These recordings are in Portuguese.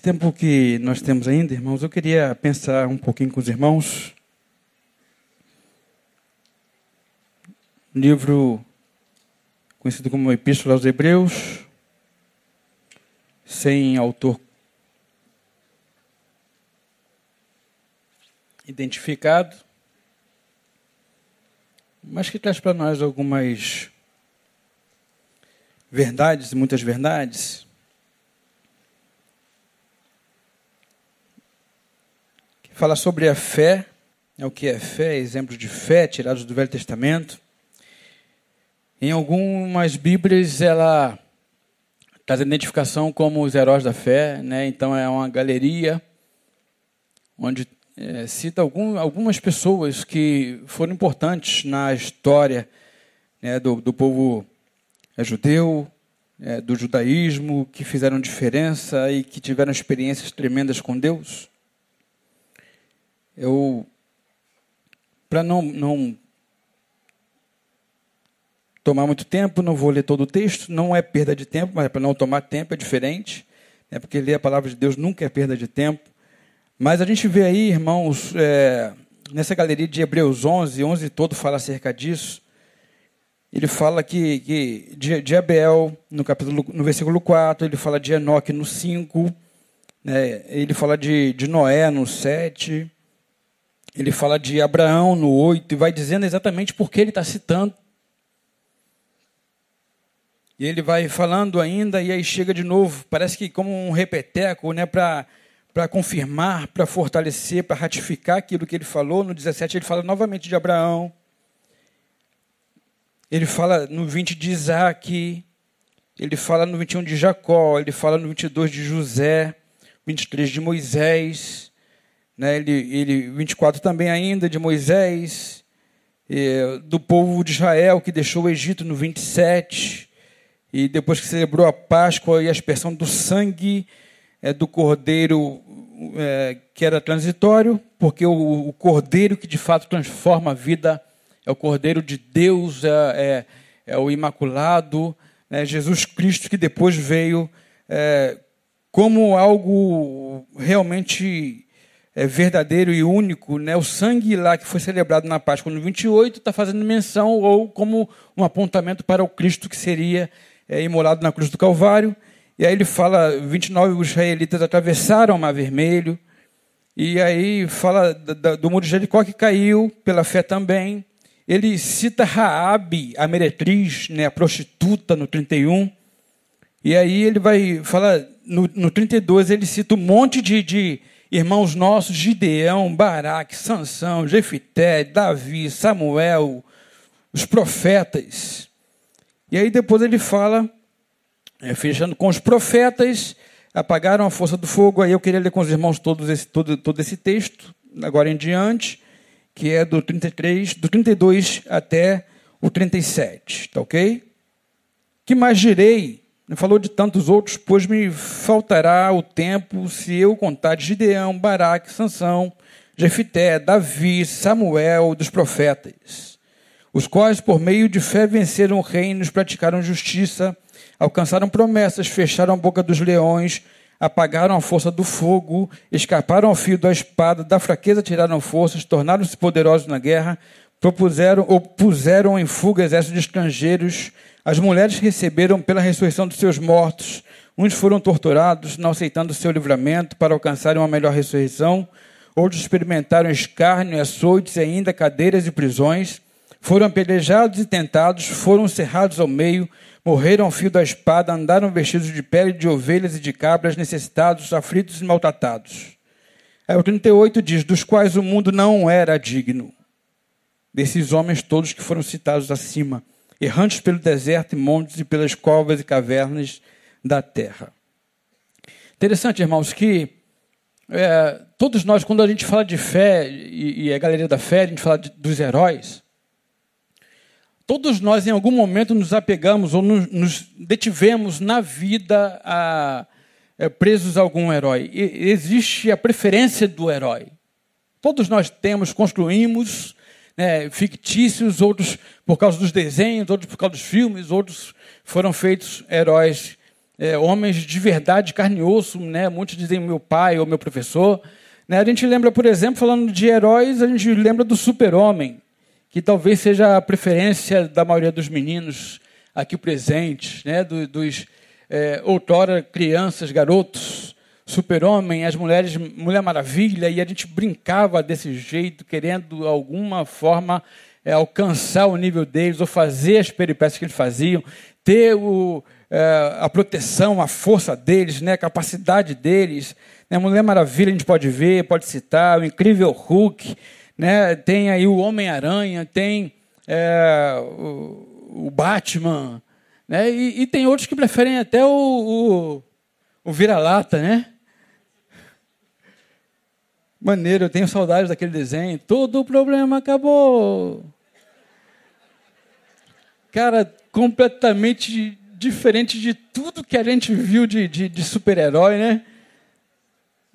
Nesse tempo que nós temos ainda, irmãos, eu queria pensar um pouquinho com os irmãos. Livro conhecido como Epístola aos Hebreus, sem autor identificado, mas que traz para nós algumas verdades, muitas verdades fala sobre a fé, é o que é fé, exemplos de fé tirados do Velho Testamento. Em algumas Bíblias ela traz a identificação como os heróis da fé, né? então é uma galeria onde é, cita algum, algumas pessoas que foram importantes na história né, do, do povo é, judeu, é, do judaísmo, que fizeram diferença e que tiveram experiências tremendas com Deus. Eu, para não, não tomar muito tempo, não vou ler todo o texto, não é perda de tempo, mas é para não tomar tempo, é diferente, né, porque ler a palavra de Deus nunca é perda de tempo. Mas a gente vê aí, irmãos, é, nessa galeria de Hebreus 11, 11 todo fala acerca disso. Ele fala que, que de, de, Abel, no, capítulo, no versículo 4, ele fala de Enoque no 5, né, ele fala de, de Noé no 7, ele fala de Abraão no 8 e vai dizendo exatamente por que ele está citando. E ele vai falando ainda e aí chega de novo, parece que como um repeteco, né, para confirmar, para fortalecer, para ratificar aquilo que ele falou. No 17 ele fala novamente de Abraão. Ele fala no 20 de Isaac. Ele fala no 21 de Jacó. Ele fala no 22 de José. 23 de Moisés né, ele, ele 24 também ainda de Moisés, do povo de Israel que deixou o Egito no 27, e depois que celebrou a Páscoa e a aspersão do sangue é, do cordeiro é, que era transitório, porque o, o, cordeiro que de fato transforma a vida é o cordeiro de Deus, é, é, é o imaculado, né, Jesus Cristo que depois veio é, como algo realmente é, verdadeiro e único, né? o sangue lá que foi celebrado na Páscoa no 28 está fazendo menção ou como um apontamento para o Cristo que seria é, imolado na cruz do Calvário. E aí ele fala, 29 os israelitas atravessaram o Mar Vermelho, e aí fala do muro de Jericó que caiu pela fé também. Ele cita Raabe, a meretriz, né, a prostituta, no 31. E aí ele vai falar, no, no 32, ele cita um monte de, de irmãos nossos, Gideão, Baraque, Sansão, Jefité, Davi, Samuel, os profetas. E aí depois ele fala, é, fechando com os profetas, apagaram a força do fogo. Aí eu queria ler com os irmãos todos esse, todo, todo esse texto, agora em diante, que é do 33, do 32 até o 37, tá ok? Que mais direi? Falou de tantos outros, pois me faltará o tempo se eu contar de Gideão, Baraque, Sansão, Jefité, Davi, Samuel, dos profetas, os quais, por meio de fé, venceram reinos, praticaram justiça, alcançaram promessas, fecharam a boca dos leões, apagaram a força do fogo, escaparam ao fio da espada, da fraqueza tiraram forças, tornaram-se poderosos na guerra, propuseram ou puseram em fuga exércitos de estrangeiros, as mulheres receberam pela ressurreição dos seus mortos. Uns foram torturados, não aceitando o seu livramento para alcançarem uma melhor ressurreição. Outros experimentaram escárnio, açoites e ainda cadeiras e prisões. Foram apedrejados e tentados, foram cerrados ao meio, morreram ao fio da espada, andaram vestidos de pele de ovelhas e de cabras, necessitados, aflitos e maltratados. Aí o 38 diz: Dos quais o mundo não era digno. Desses homens todos que foram citados acima errantes pelo deserto e montes e pelas covas e cavernas da terra. Interessante, irmãos, que é, todos nós, quando a gente fala de fé, e, e a galeria da fé, a gente fala de, dos heróis, todos nós em algum momento nos apegamos ou nos, nos detivemos na vida a, é, presos a algum herói. E, existe a preferência do herói. Todos nós temos, construímos né, fictícios, outros por causa dos desenhos, outros por causa dos filmes, outros foram feitos heróis é, homens de verdade, carne e osso, né? muitos dizem meu pai ou meu professor. Né? A gente lembra, por exemplo, falando de heróis, a gente lembra do super-homem, que talvez seja a preferência da maioria dos meninos aqui presentes, né? dos, dos é, outrora crianças, garotos, super-homem, as mulheres, Mulher Maravilha, e a gente brincava desse jeito, querendo, alguma forma, é, alcançar o nível deles, ou fazer as peripécias que eles faziam, ter o, é, a proteção, a força deles, né, a capacidade deles. Né, Mulher Maravilha a gente pode ver, pode citar, o incrível Hulk, né, tem aí o Homem-Aranha, tem é, o, o, Batman, né, e, e, tem outros que preferem até o, o, o vira-lata, né? Maneiro, eu tenho saudades daquele desenho. Todo o problema acabou. Cara, completamente diferente de tudo que a gente viu de, de, de super-herói, né?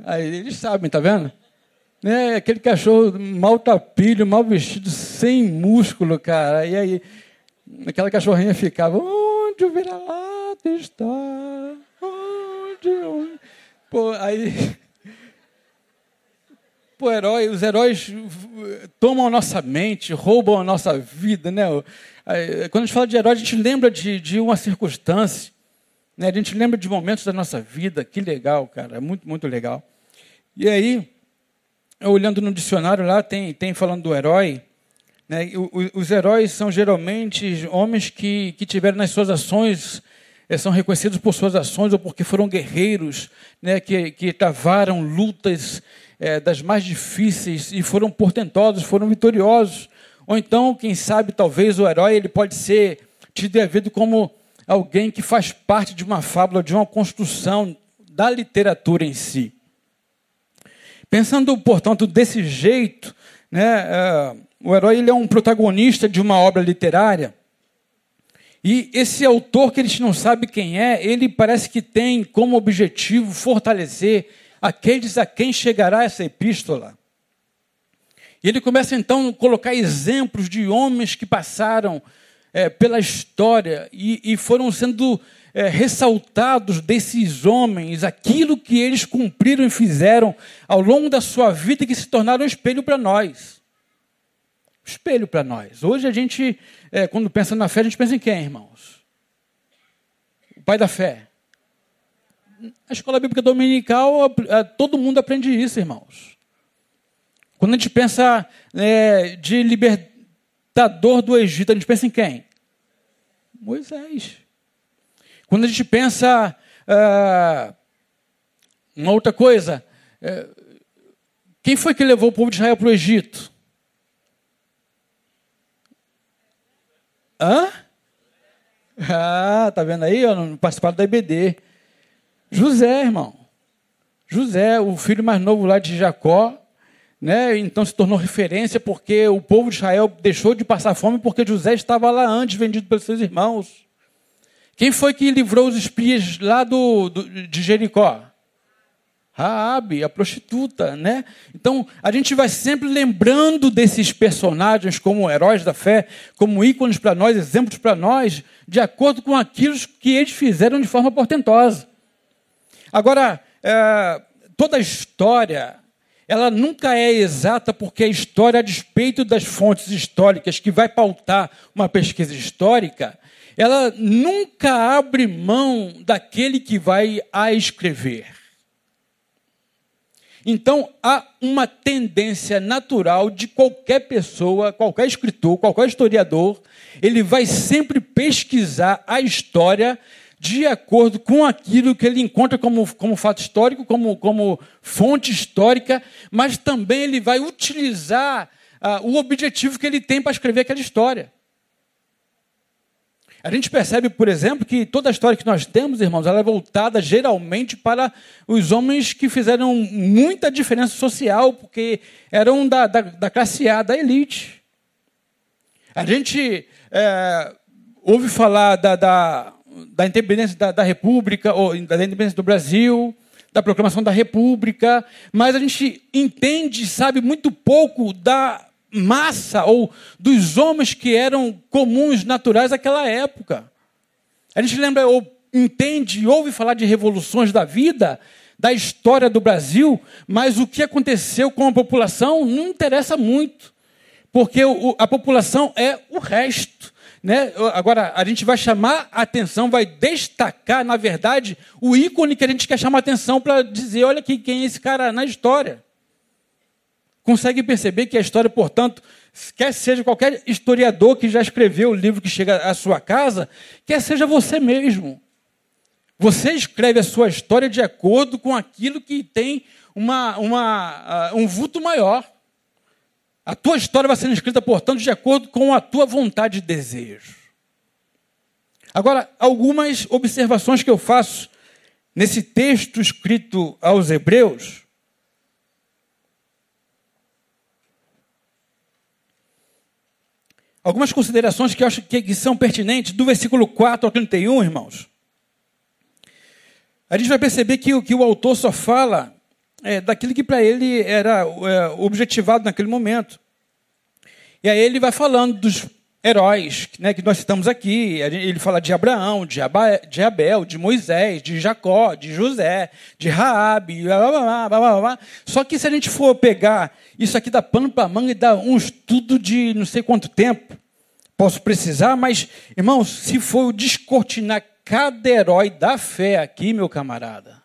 Aí eles sabem, tá vendo? Né? Aquele cachorro mal tapilho, mal vestido, sem músculo, cara. E aí, aquela cachorrinha ficava, onde o vira-lata está? Onde? onde? Pô, aí Pô, herói, os heróis tomam a nossa mente, roubam a nossa vida. Né? Quando a gente fala de herói, a gente lembra de, de uma circunstância, né? a gente lembra de momentos da nossa vida. Que legal, cara, muito, muito legal. E aí, olhando no dicionário lá, tem, tem falando do herói. Né? Os heróis são geralmente homens que, que tiveram nas suas ações eh, são reconhecidos por suas ações ou porque foram guerreiros, né, que, que travaram lutas é, das mais difíceis e foram portentosos, foram vitoriosos. Ou então, quem sabe, talvez o herói ele pode ser te devido como alguém que faz parte de uma fábula, de uma construção da literatura em si. Pensando, portanto, desse jeito, né, é, o herói ele é um protagonista de uma obra literária. E esse autor que a gente não sabe quem é, ele parece que tem como objetivo fortalecer aqueles a quem chegará essa epístola. E ele começa então a colocar exemplos de homens que passaram é, pela história e, e foram sendo é, ressaltados desses homens, aquilo que eles cumpriram e fizeram ao longo da sua vida que se tornaram um espelho para nós. Espelho para nós. Hoje a gente, é, quando pensa na fé, a gente pensa em quem, irmãos? O pai da fé. A escola bíblica dominical, todo mundo aprende isso, irmãos. Quando a gente pensa é, de libertador do Egito, a gente pensa em quem? Moisés. Quando a gente pensa ah, uma outra coisa, é, quem foi que levou o povo de Israel para o Egito? Hã? Ah, tá vendo aí? Eu não participaram da IBD. José, irmão. José, o filho mais novo lá de Jacó, né? Então se tornou referência porque o povo de Israel deixou de passar fome porque José estava lá antes, vendido pelos seus irmãos. Quem foi que livrou os espias lá do, do de Jericó? Raabe, a prostituta, né? Então, a gente vai sempre lembrando desses personagens como heróis da fé, como ícones para nós, exemplos para nós, de acordo com aquilo que eles fizeram de forma portentosa. Agora, é, toda a história, ela nunca é exata, porque a história, a despeito das fontes históricas que vai pautar uma pesquisa histórica, ela nunca abre mão daquele que vai a escrever. Então, há uma tendência natural de qualquer pessoa, qualquer escritor, qualquer historiador, ele vai sempre pesquisar a história de acordo com aquilo que ele encontra como, como fato histórico, como, como fonte histórica, mas também ele vai utilizar ah, o objetivo que ele tem para escrever aquela história. A gente percebe, por exemplo, que toda a história que nós temos, irmãos, ela é voltada geralmente para os homens que fizeram muita diferença social, porque eram da, da, da classe A, da elite. A gente é, ouve falar da, da, da independência da, da República, ou da independência do Brasil, da proclamação da República, mas a gente entende, sabe muito pouco da massa ou dos homens que eram comuns, naturais naquela época. A gente lembra, ou entende ouve falar de revoluções da vida, da história do Brasil, mas o que aconteceu com a população não interessa muito, porque a população é o resto. Né? Agora, a gente vai chamar a atenção, vai destacar, na verdade, o ícone que a gente quer chamar atenção para dizer: olha aqui quem é esse cara na história. Consegue perceber que a história, portanto, quer seja qualquer historiador que já escreveu o livro que chega à sua casa, quer seja você mesmo. Você escreve a sua história de acordo com aquilo que tem uma, uma, uh, um vulto maior. A tua história vai sendo escrita, portanto, de acordo com a tua vontade e desejo. Agora, algumas observações que eu faço nesse texto escrito aos Hebreus. Algumas considerações que eu acho que são pertinentes, do versículo 4 ao 31, irmãos. A gente vai perceber que, que o autor só fala é, daquilo que para ele era é, objetivado naquele momento. E aí ele vai falando dos heróis né, que nós citamos aqui. Ele fala de Abraão, de, Abel, de Moisés, de Jacó, de José, de Raabe, blá, blá, blá, blá, Só que se a gente for pegar isso aqui da pano para manga e dar um estudo de não sei quanto tempo, posso precisar, mas, irmãos, se for descortinar cada herói da fé aqui, meu camarada,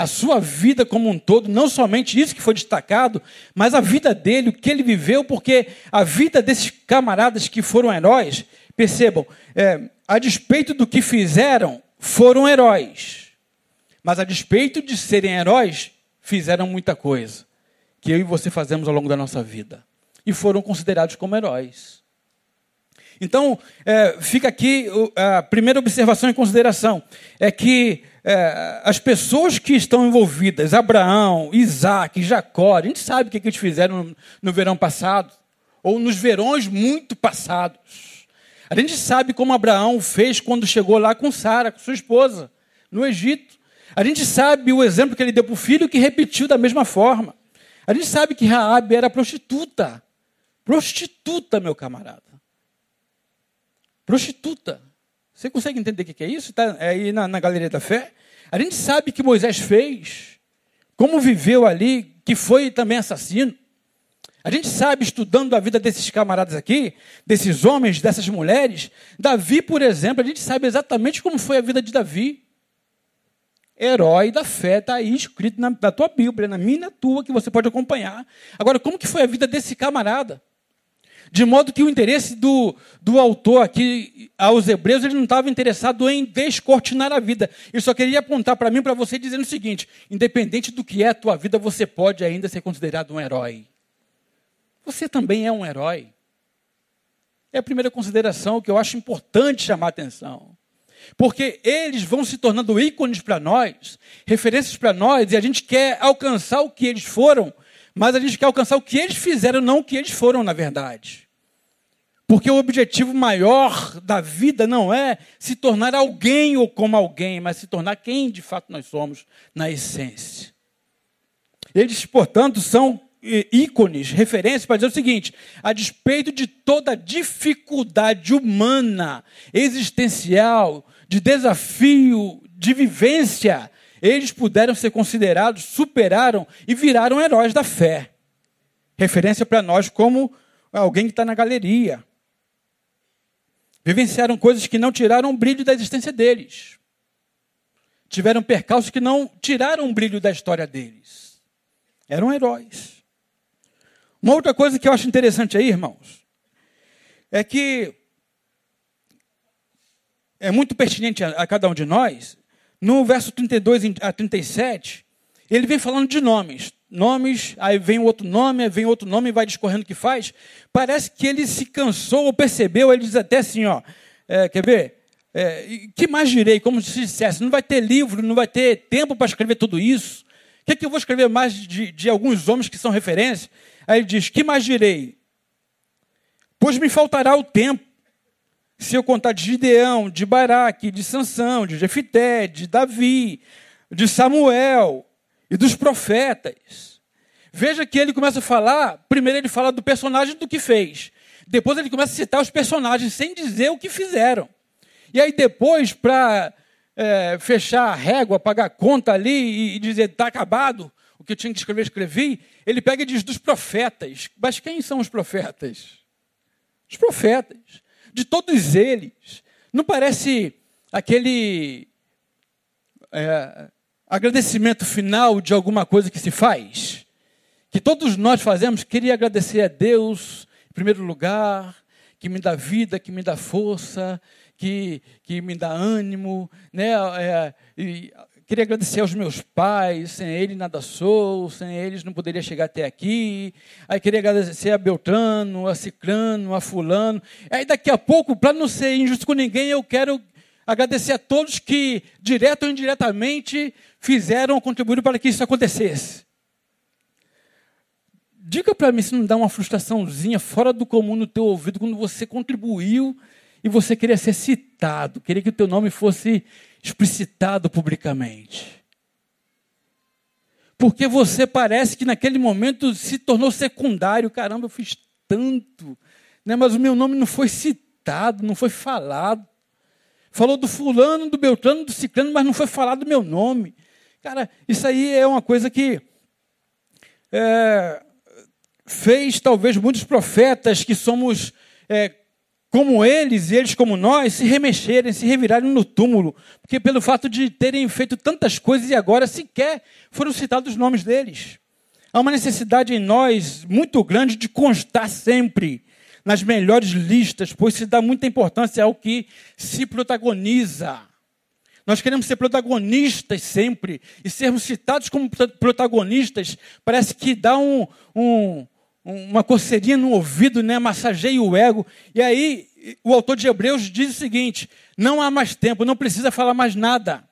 a sua vida como um todo, não somente isso que foi destacado, mas a vida dele, o que ele viveu, porque a vida desses camaradas que foram heróis, percebam, é, a despeito do que fizeram, foram heróis. Mas a despeito de serem heróis, fizeram muita coisa que eu e você fazemos ao longo da nossa vida. E foram considerados como heróis. Então, é, fica aqui a primeira observação em consideração: é que é, as pessoas que estão envolvidas, Abraão, Isaac, Jacó, a gente sabe o que, eles fizeram no, no verão passado, ou nos verões muito passados. A gente sabe como Abraão fez quando chegou lá com Sara, com sua esposa, no Egito. A gente sabe o exemplo que ele deu para o filho que repetiu da mesma forma. A gente sabe que Raabe era prostituta. Prostituta, meu camarada. Prostituta. Você consegue entender o que é isso? Está aí na, na Galeria da Fé? A gente sabe que Moisés fez, como viveu ali, que foi também assassino. A gente sabe, estudando a vida desses camaradas aqui, desses homens, dessas mulheres, Davi, por exemplo, a gente sabe exatamente como foi a vida de Davi. Herói da fé, está aí escrito na, na tua Bíblia, na minha e na tua, que você pode acompanhar. Agora, como que foi a vida desse camarada? De modo que o interesse do, do autor aqui aos hebreus, ele não estava interessado em descortinar a vida. Ele só queria apontar para mim, para você, dizendo o seguinte: independente do que é a tua vida, você pode ainda ser considerado um herói. Você também é um herói. É a primeira consideração que eu acho importante chamar a atenção. Porque eles vão se tornando ícones para nós, referências para nós, e a gente quer alcançar o que eles foram mas a gente quer alcançar o que eles fizeram, não o que eles foram, na verdade. Porque o objetivo maior da vida não é se tornar alguém ou como alguém, mas se tornar quem de fato nós somos na essência. Eles, portanto, são ícones, referências para dizer o seguinte: a despeito de toda dificuldade humana, existencial, de desafio, de vivência, eles puderam ser considerados, superaram e viraram heróis da fé. Referência para nós como alguém que está na galeria. Vivenciaram coisas que não tiraram o brilho da existência deles. Tiveram percalços que não tiraram o brilho da história deles. Eram heróis. Uma outra coisa que eu acho interessante aí, irmãos, é que é muito pertinente a, cada um de nós no verso 32 a 37, ele vem falando de nomes. Nomes, aí vem outro nome, aí vem outro nome e vai discorrendo o que faz. Parece que ele se cansou ou percebeu, ele diz até assim, ó, é, quer ver? É, que mais direi? Como se dissesse, não vai ter livro, não vai ter tempo para escrever tudo isso. O que, é que eu vou escrever mais de, de alguns homens que são referência? Aí ele diz, que mais direi? Pois me faltará o tempo se eu contar de Gideão, de Baraque, de Sansão, de Jefité, de Davi, de Samuel e dos profetas. Veja que ele começa a falar, primeiro ele fala do personagem do que fez. Depois ele começa a citar os personagens sem dizer o que fizeram. E aí depois, para é, fechar a régua, pagar a conta ali e, e dizer está acabado, o que eu tinha que escrever, escrevi, ele pega e diz dos profetas. Mas quem são os profetas? Os profetas. De todos eles. Não parece aquele é, agradecimento final de alguma coisa que se faz? Que todos nós fazemos, queria agradecer a Deus, em primeiro lugar, que me dá vida, que me dá força, que, que me dá ânimo. Né? É, e, queria agradecer aos meus pais, sem eles nada sou, sem eles não poderia chegar até aqui. Aí queria agradecer a Beltrano, a Cicrano, a Fulano. Aí daqui a pouco, para não ser injusto com ninguém, eu quero agradecer a todos que, direto ou indiretamente, fizeram, contribuíram para que isso acontecesse. Diga para mim se não dá uma frustraçãozinha fora do comum no teu ouvido quando você contribuiu e você queria ser citado, queria que o teu nome fosse explicitado publicamente. Porque você parece que naquele momento se tornou secundário. Caramba, eu fiz tanto, né? mas o meu nome não foi citado, não foi falado. Falou do fulano, do beltrano, do ciclano, mas não foi falado do meu nome. Cara, isso aí é uma coisa que é, fez talvez muitos profetas que somos é, como eles e eles como nós se remexerem, se revirarem no túmulo, porque pelo fato de terem feito tantas coisas e agora sequer foram citados os nomes deles. Há uma necessidade em nós muito grande de constar sempre nas melhores listas, pois se dá muita importância ao que se protagoniza. Nós queremos ser protagonistas sempre, e sermos citados como protagonistas parece que dá um, um, uma coceirinha no ouvido, né? massageia o ego. E aí o autor de Hebreus diz o seguinte: não há mais tempo, não precisa falar mais nada.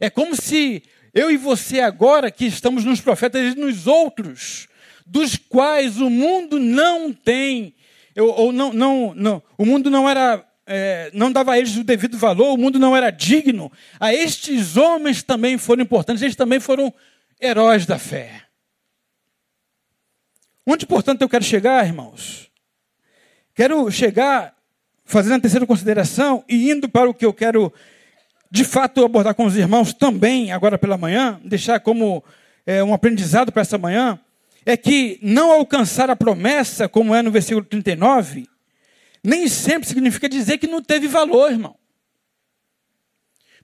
É como se eu e você agora, que estamos nos profetas e nos outros, dos quais o mundo não tem ou não, não, não, o mundo não era, é, não dava a eles o devido valor, o mundo não era digno. A estes homens também foram importantes, eles também foram heróis da fé. Onde, portanto, eu quero chegar, irmãos? Quero chegar fazendo a terceira consideração e indo para o que eu quero, de fato, abordar com os irmãos também, agora pela manhã, deixar como é, um aprendizado para essa manhã é que não alcançar a promessa, como é no versículo 39, nem sempre significa dizer que não teve valor, irmão.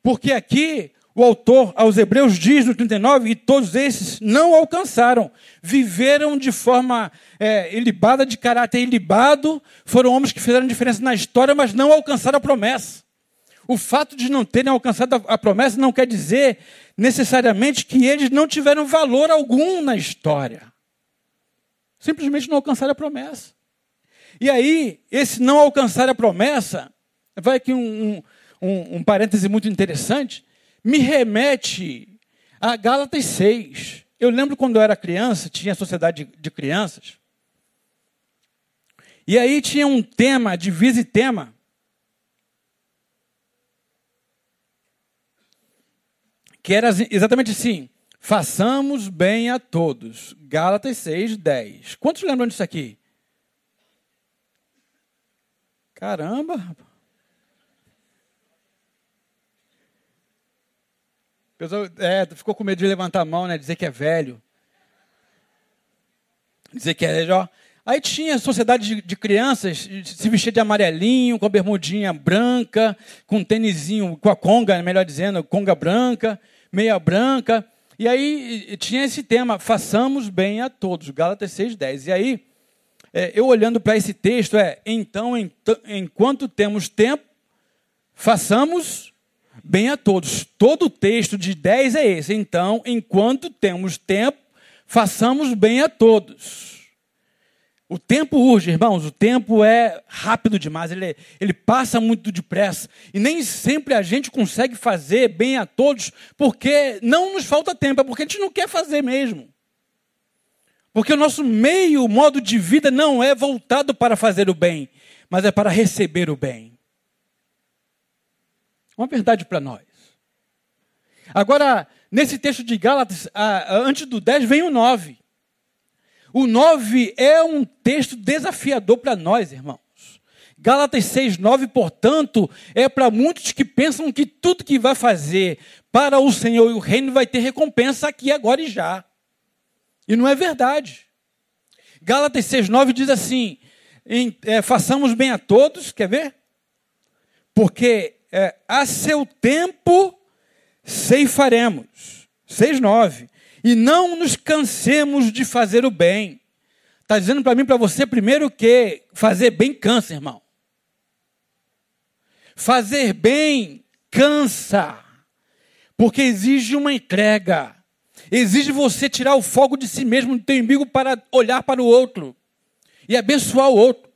Porque aqui o autor aos Hebreus diz no 39, e todos esses não alcançaram, viveram de forma é, ilibada, de caráter ilibado, foram homens que fizeram diferença na história, mas não alcançaram a promessa. O fato de não terem alcançado a promessa não quer dizer necessariamente que eles não tiveram valor algum na história. Simplesmente não alcançaram a promessa. E aí, esse não alcançar a promessa, vai aqui um, um, um parêntese muito interessante, me remete a Gálatas 6. Eu lembro quando eu era criança, tinha sociedade de, de crianças, e aí tinha um tema, divisa e tema, que era exatamente assim: Façamos bem a todos. Gálatas 6, 10. Quantos lembram disso aqui? Caramba! Pessoal, é, ficou com medo de levantar a mão, né? Dizer que é velho. Dizer que é. Ó. Aí tinha sociedade de, de crianças se vestir de amarelinho, com a bermudinha branca, com um tênisinho, com a conga, melhor dizendo, conga branca, meia branca. E aí tinha esse tema, façamos bem a todos, Gálatas 6,10. E aí, é, eu olhando para esse texto, é, então, enquanto temos tempo, façamos bem a todos. Todo o texto de 10 é esse. Então, enquanto temos tempo, façamos bem a todos. O tempo urge, irmãos, o tempo é rápido demais, ele, ele passa muito depressa. E nem sempre a gente consegue fazer bem a todos, porque não nos falta tempo, é porque a gente não quer fazer mesmo. Porque o nosso meio, modo de vida não é voltado para fazer o bem, mas é para receber o bem. Uma verdade para nós. Agora, nesse texto de Gálatas, antes do 10 vem o 9. O 9 é um texto desafiador para nós, irmãos. Gálatas 6, 9, portanto, é para muitos que pensam que tudo que vai fazer para o Senhor e o reino vai ter recompensa aqui, agora e já. E não é verdade. Gálatas 6, 9 diz assim: em, é, façamos bem a todos, quer ver? Porque é, a seu tempo ceifaremos. 6, 9. E não nos cansemos de fazer o bem. Está dizendo para mim, para você, primeiro que fazer bem cansa, irmão. Fazer bem cansa. Porque exige uma entrega. Exige você tirar o fogo de si mesmo, do teu inimigo, para olhar para o outro e abençoar o outro.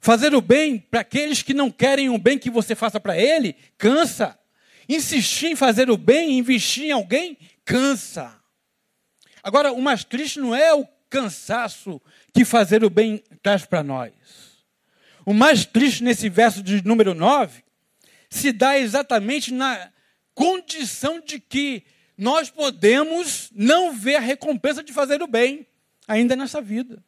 Fazer o bem para aqueles que não querem o bem que você faça para ele, cansa. Insistir em fazer o bem, investir em alguém, cansa. Agora, o mais triste não é o cansaço que fazer o bem traz para nós. O mais triste nesse verso de número 9 se dá exatamente na condição de que nós podemos não ver a recompensa de fazer o bem ainda nessa vida.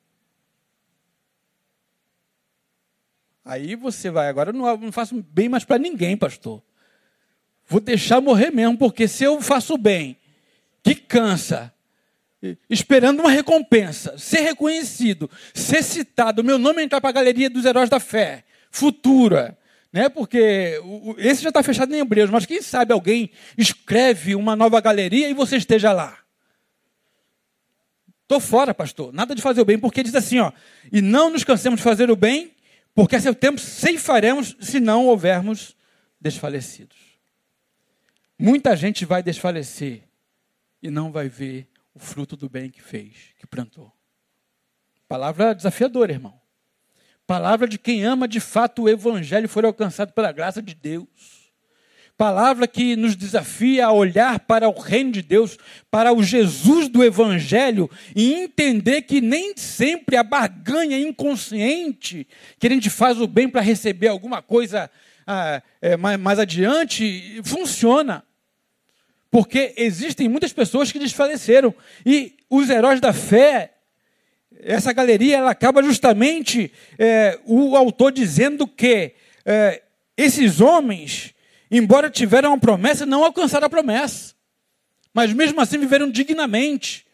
Aí você vai, agora eu não, faço bem mais para ninguém, pastor. Vou deixar morrer mesmo, porque se eu faço bem, que cansa, esperando uma recompensa, ser reconhecido, ser citado, meu nome entrar para a galeria dos heróis da fé, futura, né? Porque esse já está fechado em Hebreus, mas quem sabe alguém escreve uma nova galeria e você esteja lá. Estou fora, pastor. Nada de fazer o bem, porque diz assim, ó, e não nos cansemos de fazer o bem, porque a seu tempo ceifaremos se não houvermos desfalecidos. Muita gente vai desfalecer e não vai ver o fruto do bem que fez, que plantou. Palavra desafiadora, irmão. Palavra de quem ama de fato o evangelho for alcançado pela graça de Deus palavra que nos desafia a olhar para o reino de Deus, para o Jesus do Evangelho e entender que nem sempre a barganha inconsciente que a gente faz o bem para receber alguma coisa ah, é, mais, mais adiante funciona. Porque existem muitas pessoas que desfaleceram e os heróis da fé essa galeria ela acaba justamente é, o autor dizendo que é, esses homens embora tiveram uma promessa, não alcançaram a promessa. Mas mesmo assim viveram dignamente.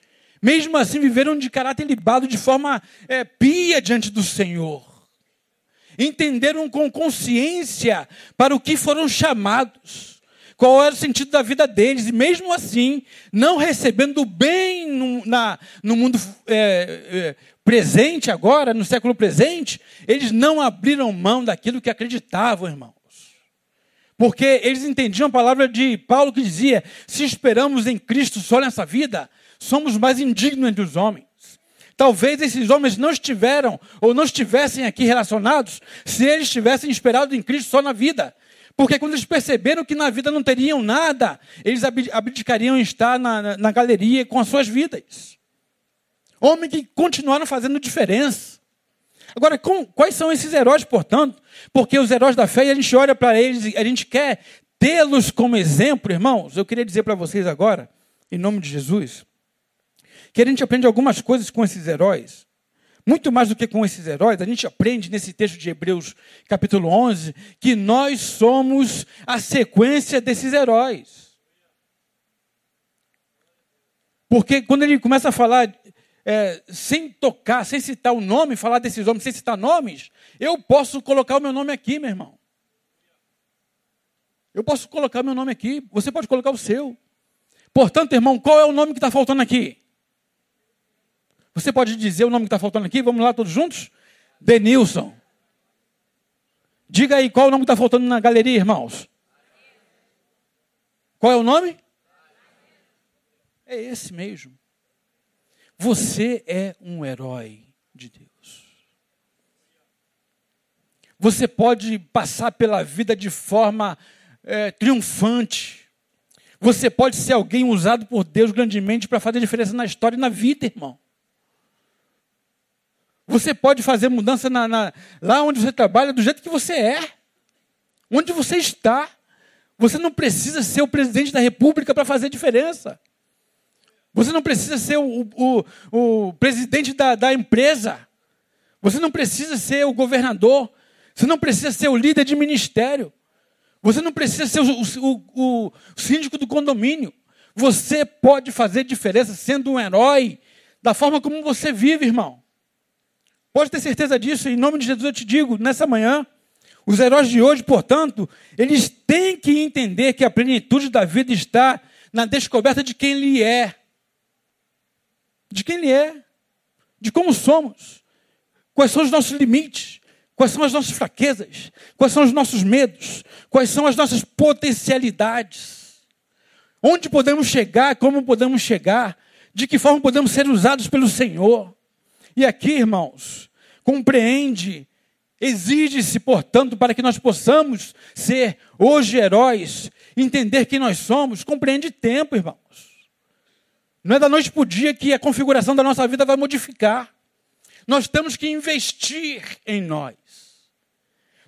Mesmo assim viveram de caráter libado, de forma é, pia diante do Senhor. Entenderam com consciência para o que foram chamados. Qual era o sentido da vida deles. E mesmo assim, não recebendo bem no, na, no mundo é, é, presente agora, no século presente, eles não abriram mão daquilo que acreditavam, irmão. Porque eles entendiam a palavra de Paulo que dizia: se esperamos em Cristo só nessa vida, somos mais indignos entre os homens. Talvez esses homens não estiveram ou não estivessem aqui relacionados se eles tivessem esperado em Cristo só na vida. Porque quando eles perceberam que na vida não teriam nada, eles abdicariam em estar na, na, na galeria com as suas vidas. Homens que continuaram fazendo diferença. Agora, com, quais são esses heróis, portanto? Porque os heróis da fé, a gente olha para eles e a gente quer tê-los como exemplo, irmãos. Eu queria dizer para vocês agora, em nome de Jesus, que a gente aprende algumas coisas com esses heróis. Muito mais do que com esses heróis, a gente aprende nesse texto de Hebreus, capítulo 11, que nós somos a sequência desses heróis. Porque quando ele começa a falar é, sem tocar, sem citar o nome, falar desses homens, sem citar nomes, eu posso colocar o meu nome aqui, meu irmão. Eu posso colocar meu nome aqui, você pode colocar o seu. Portanto, irmão, qual é o nome que está faltando aqui? Você pode dizer o nome que está faltando aqui? Vamos lá todos juntos? Denilson. Diga aí qual é o nome que está faltando na galeria, irmãos. Qual é o nome? É esse mesmo. Você é um herói de Deus. Você pode passar pela vida de forma é, triunfante. Você pode ser alguém usado por Deus grandemente para fazer diferença na história e na vida, irmão. Você pode fazer mudança na, na, lá onde você trabalha, do jeito que você é, onde você está. Você não precisa ser o presidente da república para fazer diferença. Você não precisa ser o, o, o presidente da, da empresa. Você não precisa ser o governador. Você não precisa ser o líder de ministério. Você não precisa ser o, o, o, síndico do condomínio. Você pode fazer diferença sendo um herói da forma como você vive, irmão. Pode ter certeza disso. Em nome de Jesus eu te digo, nessa manhã, os heróis de hoje, portanto, eles têm que entender que a plenitude da vida está na descoberta de quem ele é. De quem ele é. De como somos. Quais são os nossos limites. Quais são as nossas fraquezas. Quais são os nossos medos. Quais são as nossas potencialidades. Onde podemos chegar, como podemos chegar. De que forma podemos ser usados pelo Senhor. E aqui, irmãos, compreende Exige-se, portanto, para que nós possamos ser hoje heróis, entender quem nós somos, compreende tempo, irmãos. Não é da noite para o dia que a configuração da nossa vida vai modificar. Nós temos que investir em nós.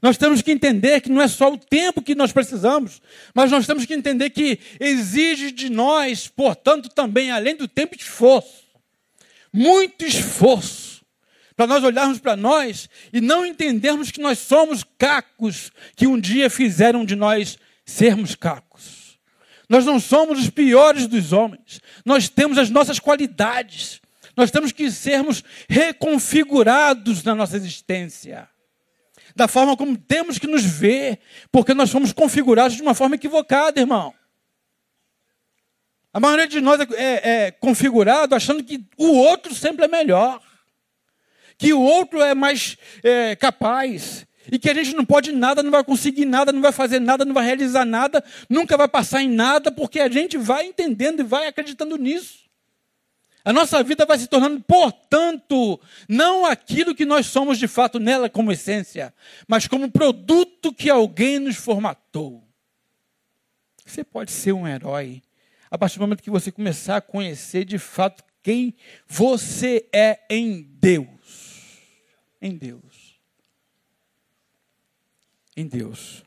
Nós temos que entender que não é só o tempo que nós precisamos, mas nós temos que entender que exige de nós, portanto, também, além do tempo, esforço. Muito esforço para nós olharmos para nós e não entendermos que nós somos cacos que um dia fizeram de nós sermos cacos. Nós não somos os piores dos homens. Nós temos as nossas qualidades. Nós temos que sermos reconfigurados na nossa existência. Da forma como temos que nos ver, porque nós fomos configurados de uma forma equivocada, irmão. A maioria de nós é, é, é configurado achando que o outro sempre é melhor que o outro é mais é, capaz, e que a gente não pode nada, não vai conseguir nada, não vai fazer nada, não vai realizar nada, nunca vai passar em nada, porque a gente vai entendendo e vai acreditando nisso. A nossa vida vai se tornando, portanto, não aquilo que nós somos de fato nela como essência, mas como produto que alguém nos formatou. Você pode ser um herói a partir do momento que você começar a conhecer de fato quem você é em Deus em Deus. Em Deus.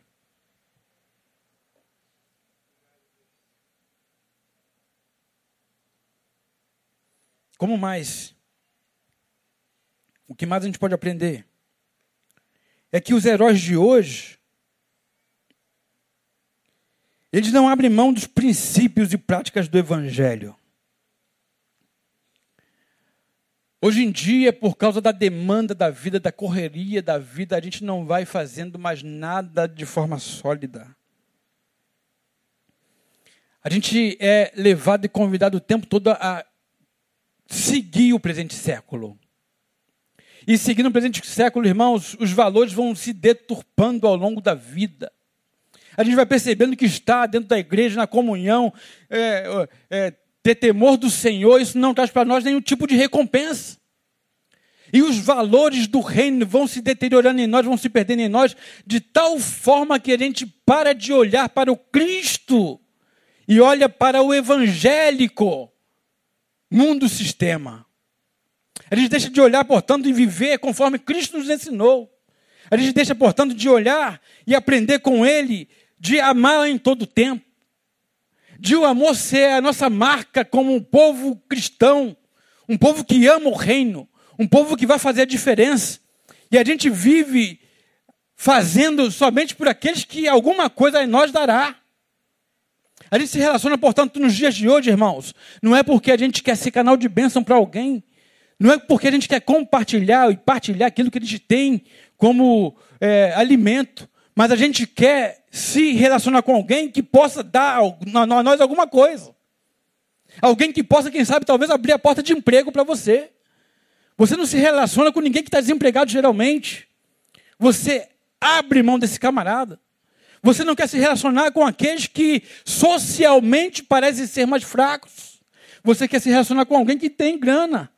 Como mais? O que mais a gente pode aprender? É que os heróis de hoje, eles não abrem mão dos princípios e práticas do Evangelho. Hoje em dia, por causa da demanda da vida, da correria da vida, a gente não vai fazendo mais nada de forma sólida. A gente é levado e convidado o tempo todo a seguir o presente século. E seguindo o presente século, irmãos, os valores vão se deturpando ao longo da vida. A gente vai percebendo que está dentro da igreja, na comunhão, é, é, ter temor do Senhor, isso não traz para nós nenhum tipo de recompensa. E os valores do reino vão se deteriorando em nós, vão se perdendo em nós, de tal forma que a gente para de olhar para o Cristo e olha para o evangélico mundo sistema. A gente deixa de olhar, portanto, e viver conforme Cristo nos ensinou. A gente deixa, portanto, de olhar e aprender com Ele, de amar em todo tempo de o amor ser a nossa marca como um povo cristão, um povo que ama o reino, um povo que vai fazer a diferença. E a gente vive fazendo somente por aqueles que alguma coisa em nós dará. A gente se relaciona, portanto, nos dias de hoje, irmãos, não é porque a gente quer ser canal de bênção para alguém, não é porque a gente quer compartilhar e partilhar aquilo que a gente tem como é, alimento, mas a gente quer se relacionar com alguém que possa dar a nós alguma coisa. Alguém que possa, quem sabe, talvez abrir a porta de emprego para você. Você não se relaciona com ninguém que está desempregado geralmente. Você abre mão desse camarada. Você não quer se relacionar com aqueles que socialmente parecem ser mais fracos. Você quer se relacionar com alguém que tem grana.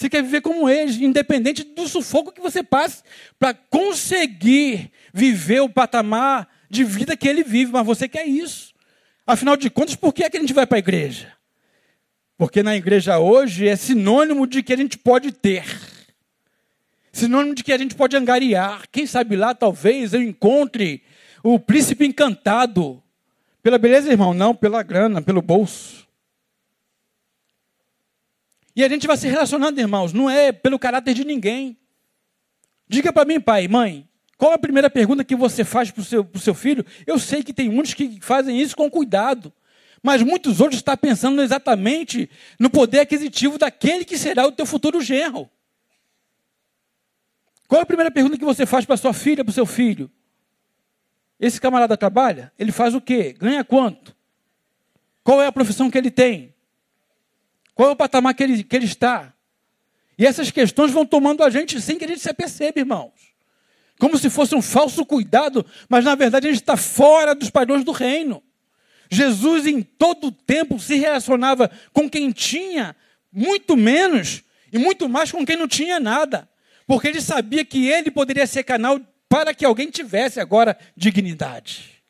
Você quer viver como eles, independente do sufoco que você passe, para conseguir viver o patamar de vida que ele vive, mas você quer isso. Afinal de contas, por que, é que a gente vai para a igreja? Porque na igreja hoje é sinônimo de que a gente pode ter. Sinônimo de que a gente pode angariar. Quem sabe lá, talvez, eu encontre o príncipe encantado. Pela beleza, irmão? Não, pela grana, pelo bolso. E a gente vai se relacionando, irmãos, não é pelo caráter de ninguém. Diga para mim, pai, mãe, Qual a primeira pergunta que você faz para o seu, seu filho? Eu sei que tem muitos que fazem isso com cuidado, mas muitos outros estão pensando exatamente no poder aquisitivo daquele que será o teu futuro genro. Qual a primeira pergunta que você faz para sua filha, para o seu filho? Esse camarada trabalha? Ele faz o quê? Ganha quanto? Qual é a profissão que ele tem? Qual é o patamar que ele, que ele está? E essas questões vão tomando a gente sem que a gente se aperceba, irmãos como se fosse um falso cuidado, mas na verdade a gente está fora dos padrões do reino. Jesus em todo o tempo se relacionava com quem tinha muito menos e muito mais com quem não tinha nada, porque ele sabia que ele poderia ser canal para que alguém tivesse agora dignidade.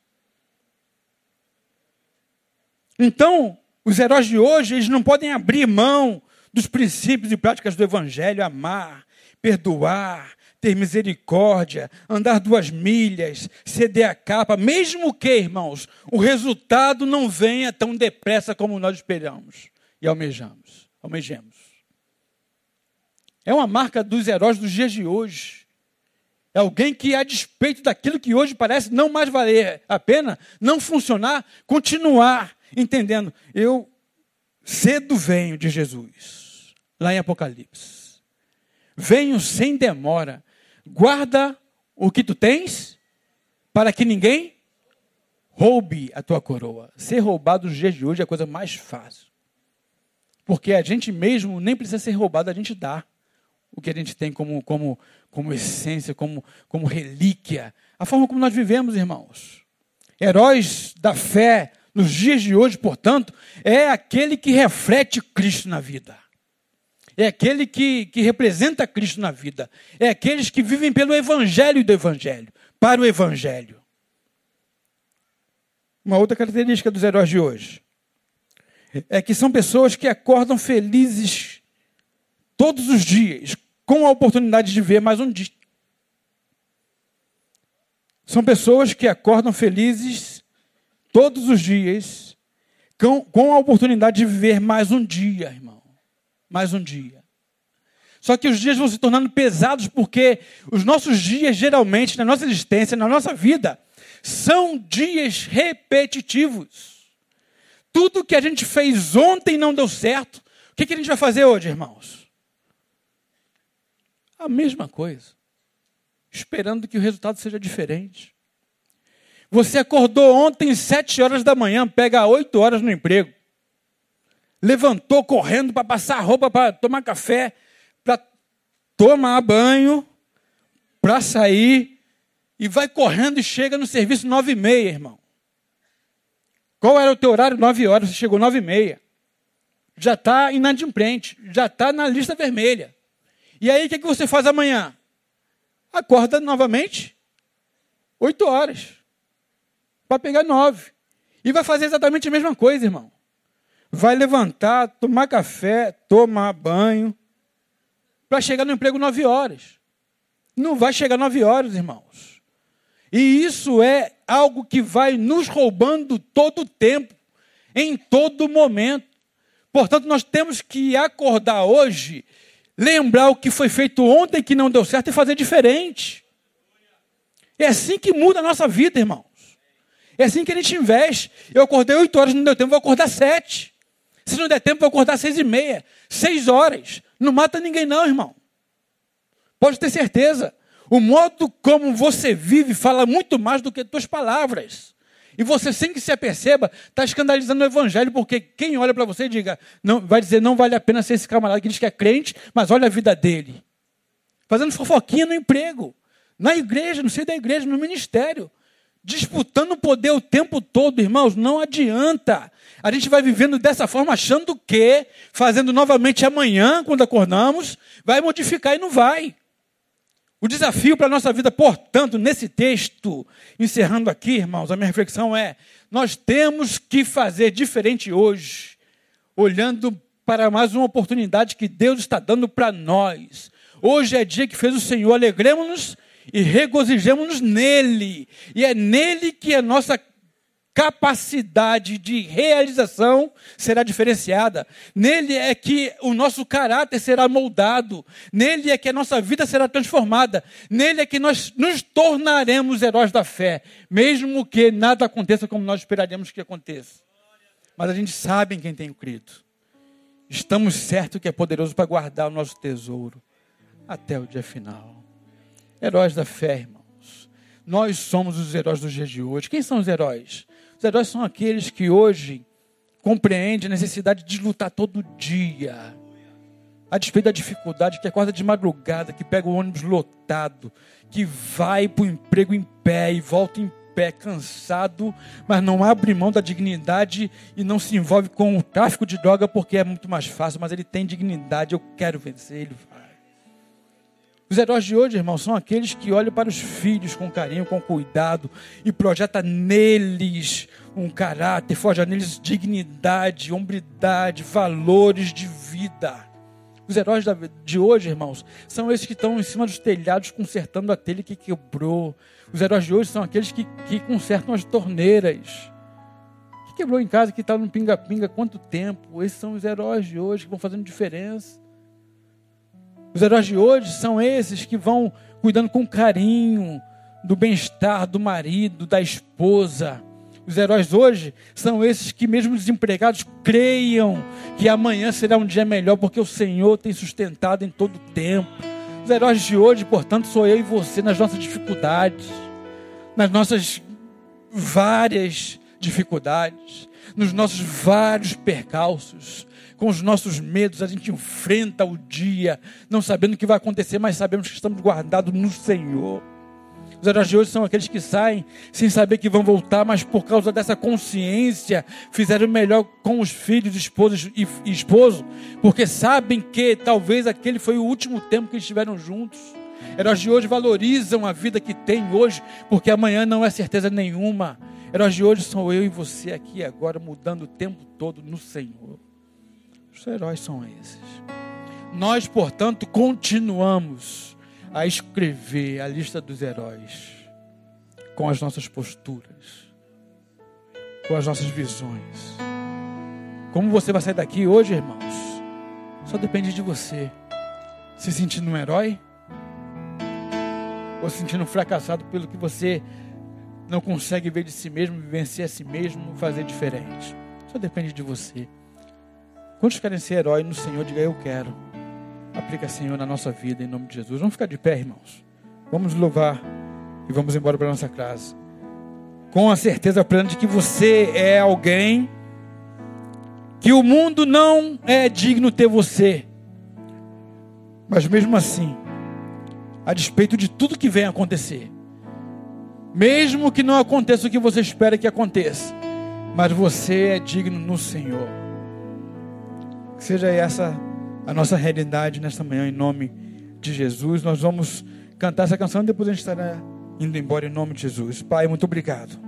Então, os heróis de hoje, eles não podem abrir mão dos princípios e práticas do evangelho, amar, perdoar, ter misericórdia, andar duas milhas, ceder a capa, mesmo que, irmãos, o resultado não venha tão depressa como nós esperamos e almejamos. almejamos. É uma marca dos heróis dos dias de hoje. É alguém que, a despeito daquilo que hoje parece não mais valer a pena, não funcionar, continuar entendendo. Eu cedo venho de Jesus, lá em Apocalipse. Venho sem demora guarda o que tu tens, para que ninguém roube a tua coroa. Ser roubado nos dias de hoje é a coisa mais fácil. Porque a gente mesmo nem precisa ser roubado, a gente dá o que a gente tem como, como, como essência, como, como relíquia. A forma como nós vivemos, irmãos. Heróis da fé nos dias de hoje, portanto, é aquele que reflete Cristo na vida é aquele que, que representa Cristo na vida, é aqueles que vivem pelo Evangelho do Evangelho, para o Evangelho. Uma outra característica dos heróis de hoje é que são pessoas que acordam felizes todos os dias, com a oportunidade de ver mais um dia. São pessoas que acordam felizes todos os dias, com, com a oportunidade de viver mais um dia, irmão mais um dia. Só que os dias vão se tornando pesados porque os nossos dias, geralmente, na nossa existência, na nossa vida, são dias repetitivos. Tudo que a gente fez ontem não deu certo. O que, que a gente vai fazer hoje, irmãos? A mesma coisa. Esperando que o resultado seja diferente. Você acordou ontem, sete horas da manhã, pega oito horas no emprego levantou correndo para passar roupa, para tomar café, para tomar banho, para sair, e vai correndo e chega no serviço nove e meia, irmão. Qual era o teu horário? Nove horas, você chegou nove e meia. Já está inadimplente, já está na lista vermelha. E aí, o que, que você faz amanhã? Acorda novamente, oito horas, para pegar nove. E vai fazer exatamente a mesma coisa, irmão vai levantar, tomar café, tomar banho, para chegar no emprego nove horas. Não vai chegar nove horas, irmãos. E isso é algo que vai nos roubando todo o tempo, em todo momento. Portanto, nós temos que acordar hoje, lembrar o que foi feito ontem que não deu certo e fazer diferente. É assim que muda a nossa vida, irmãos. É assim que a gente investe. Eu acordei oito horas, não deu tempo, vou acordar sete. Se não der tempo, vou acordar às seis e meia, seis horas. Não mata ninguém, não, irmão. Pode ter certeza. O modo como você vive fala muito mais do que tuas palavras. E você, sem que se aperceba, está escandalizando o evangelho, porque quem olha para você diga, não, vai dizer, não vale a pena ser esse camarada que diz que é crente, mas olha a vida dele. Fazendo fofoquinha no emprego, na igreja, no seio da igreja, no ministério disputando o poder o tempo todo, irmãos, não adianta. A gente vai vivendo dessa forma, achando que, fazendo novamente amanhã, quando acordamos, vai modificar e não vai. O desafio para a nossa vida, portanto, nesse texto, encerrando aqui, irmãos, a minha reflexão é: nós temos que fazer diferente hoje, olhando para mais uma oportunidade que Deus está dando para nós. Hoje é dia que fez o Senhor, alegremos-nos e regozijemos-nos nele. E é nele que a nossa capacidade de realização será diferenciada. Nele é que o nosso caráter será moldado. Nele é que a nossa vida será transformada. Nele é que nós nos tornaremos heróis da fé, mesmo que nada aconteça como nós esperaríamos que aconteça. Mas a gente sabe em quem tem crido. Estamos certos que é poderoso para guardar o nosso tesouro até o dia final. Heróis da fé, irmãos. Nós somos os heróis dos dias de hoje. Quem são os heróis? Os heróis são aqueles que hoje compreendem a necessidade de lutar todo dia. A despeito da dificuldade, que acorda de madrugada, que pega o ônibus lotado, que vai para o emprego em pé e volta em pé, cansado, mas não abre mão da dignidade e não se envolve com o tráfico de droga porque é muito mais fácil, mas ele tem dignidade, eu quero vencer, ele vai. Os heróis de hoje, irmãos, são aqueles que olham para os filhos com carinho, com cuidado e projeta neles um caráter, forja neles dignidade, hombridade, valores de vida. Os heróis de hoje, irmãos, são esses que estão em cima dos telhados consertando a telha que quebrou. Os heróis de hoje são aqueles que, que consertam as torneiras. Que quebrou em casa, que está no pinga-pinga quanto tempo? Esses são os heróis de hoje que vão fazendo diferença. Os heróis de hoje são esses que vão cuidando com carinho do bem-estar do marido, da esposa. Os heróis hoje são esses que, mesmo desempregados, creiam que amanhã será um dia melhor, porque o Senhor tem sustentado em todo o tempo. Os heróis de hoje, portanto, sou eu e você nas nossas dificuldades, nas nossas várias dificuldades, nos nossos vários percalços, com os nossos medos, a gente enfrenta o dia, não sabendo o que vai acontecer, mas sabemos que estamos guardados no Senhor. Os heróis de hoje são aqueles que saem sem saber que vão voltar, mas por causa dessa consciência fizeram melhor com os filhos, esposos e esposo, porque sabem que talvez aquele foi o último tempo que estiveram juntos. Heróis de hoje valorizam a vida que tem hoje, porque amanhã não é certeza nenhuma. Heróis de hoje são eu e você aqui agora, mudando o tempo todo no Senhor. Os heróis são esses. Nós, portanto, continuamos a escrever a lista dos heróis com as nossas posturas, com as nossas visões. Como você vai sair daqui hoje, irmãos? Só depende de você. Se sentindo um herói ou se sentindo fracassado pelo que você não consegue ver de si mesmo, vencer a si mesmo, fazer diferente. Só depende de você. Quantos querem ser herói no Senhor? Diga eu quero. Aplica, Senhor, na nossa vida, em nome de Jesus. Vamos ficar de pé, irmãos. Vamos louvar e vamos embora para nossa casa. Com a certeza plena de que você é alguém que o mundo não é digno ter você. Mas mesmo assim, a despeito de tudo que vem acontecer, mesmo que não aconteça o que você espera que aconteça, mas você é digno no Senhor. Que seja essa a nossa realidade nesta manhã, em nome de Jesus. Nós vamos cantar essa canção e depois a gente estará indo embora em nome de Jesus. Pai, muito obrigado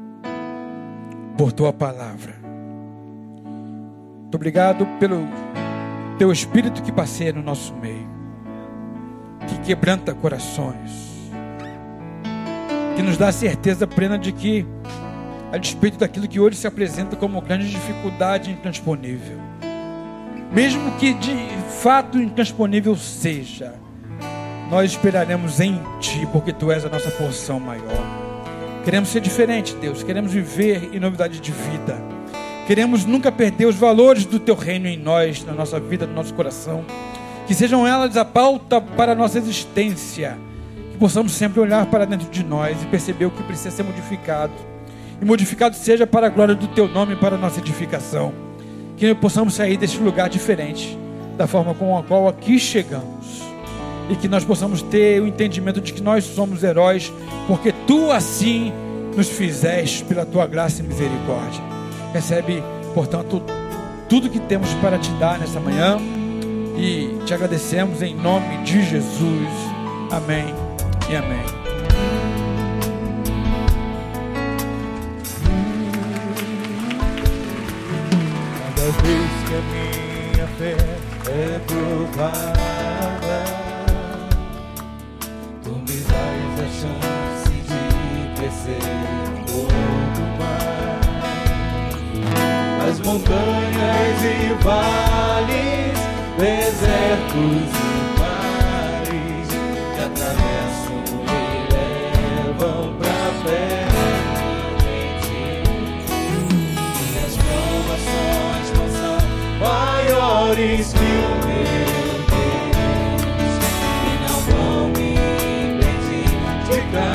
por tua palavra. Muito obrigado pelo teu espírito que passeia no nosso meio, que quebranta corações, que nos dá a certeza plena de que, a despeito daquilo que hoje se apresenta como grande dificuldade intransponível, mesmo que de fato intransponível seja, nós esperaremos em Ti, porque Tu és a nossa porção maior. Queremos ser diferente, Deus. Queremos viver em novidade de vida. Queremos nunca perder os valores do Teu reino em nós, na nossa vida, no nosso coração. Que sejam elas a pauta para a nossa existência. Que possamos sempre olhar para dentro de nós e perceber o que precisa ser modificado. E modificado seja para a glória do Teu nome e para a nossa edificação que possamos sair deste lugar diferente da forma com a qual aqui chegamos. E que nós possamos ter o entendimento de que nós somos heróis, porque tu assim nos fizeste pela tua graça e misericórdia. Recebe, portanto, tudo que temos para te dar nesta manhã e te agradecemos em nome de Jesus. Amém e amém. Vez que a minha fé é provada, tu me dás a chance de crescer um mais. montanhas e vales, desertos e valores que o meu Deus e não vou me impedir de cantar.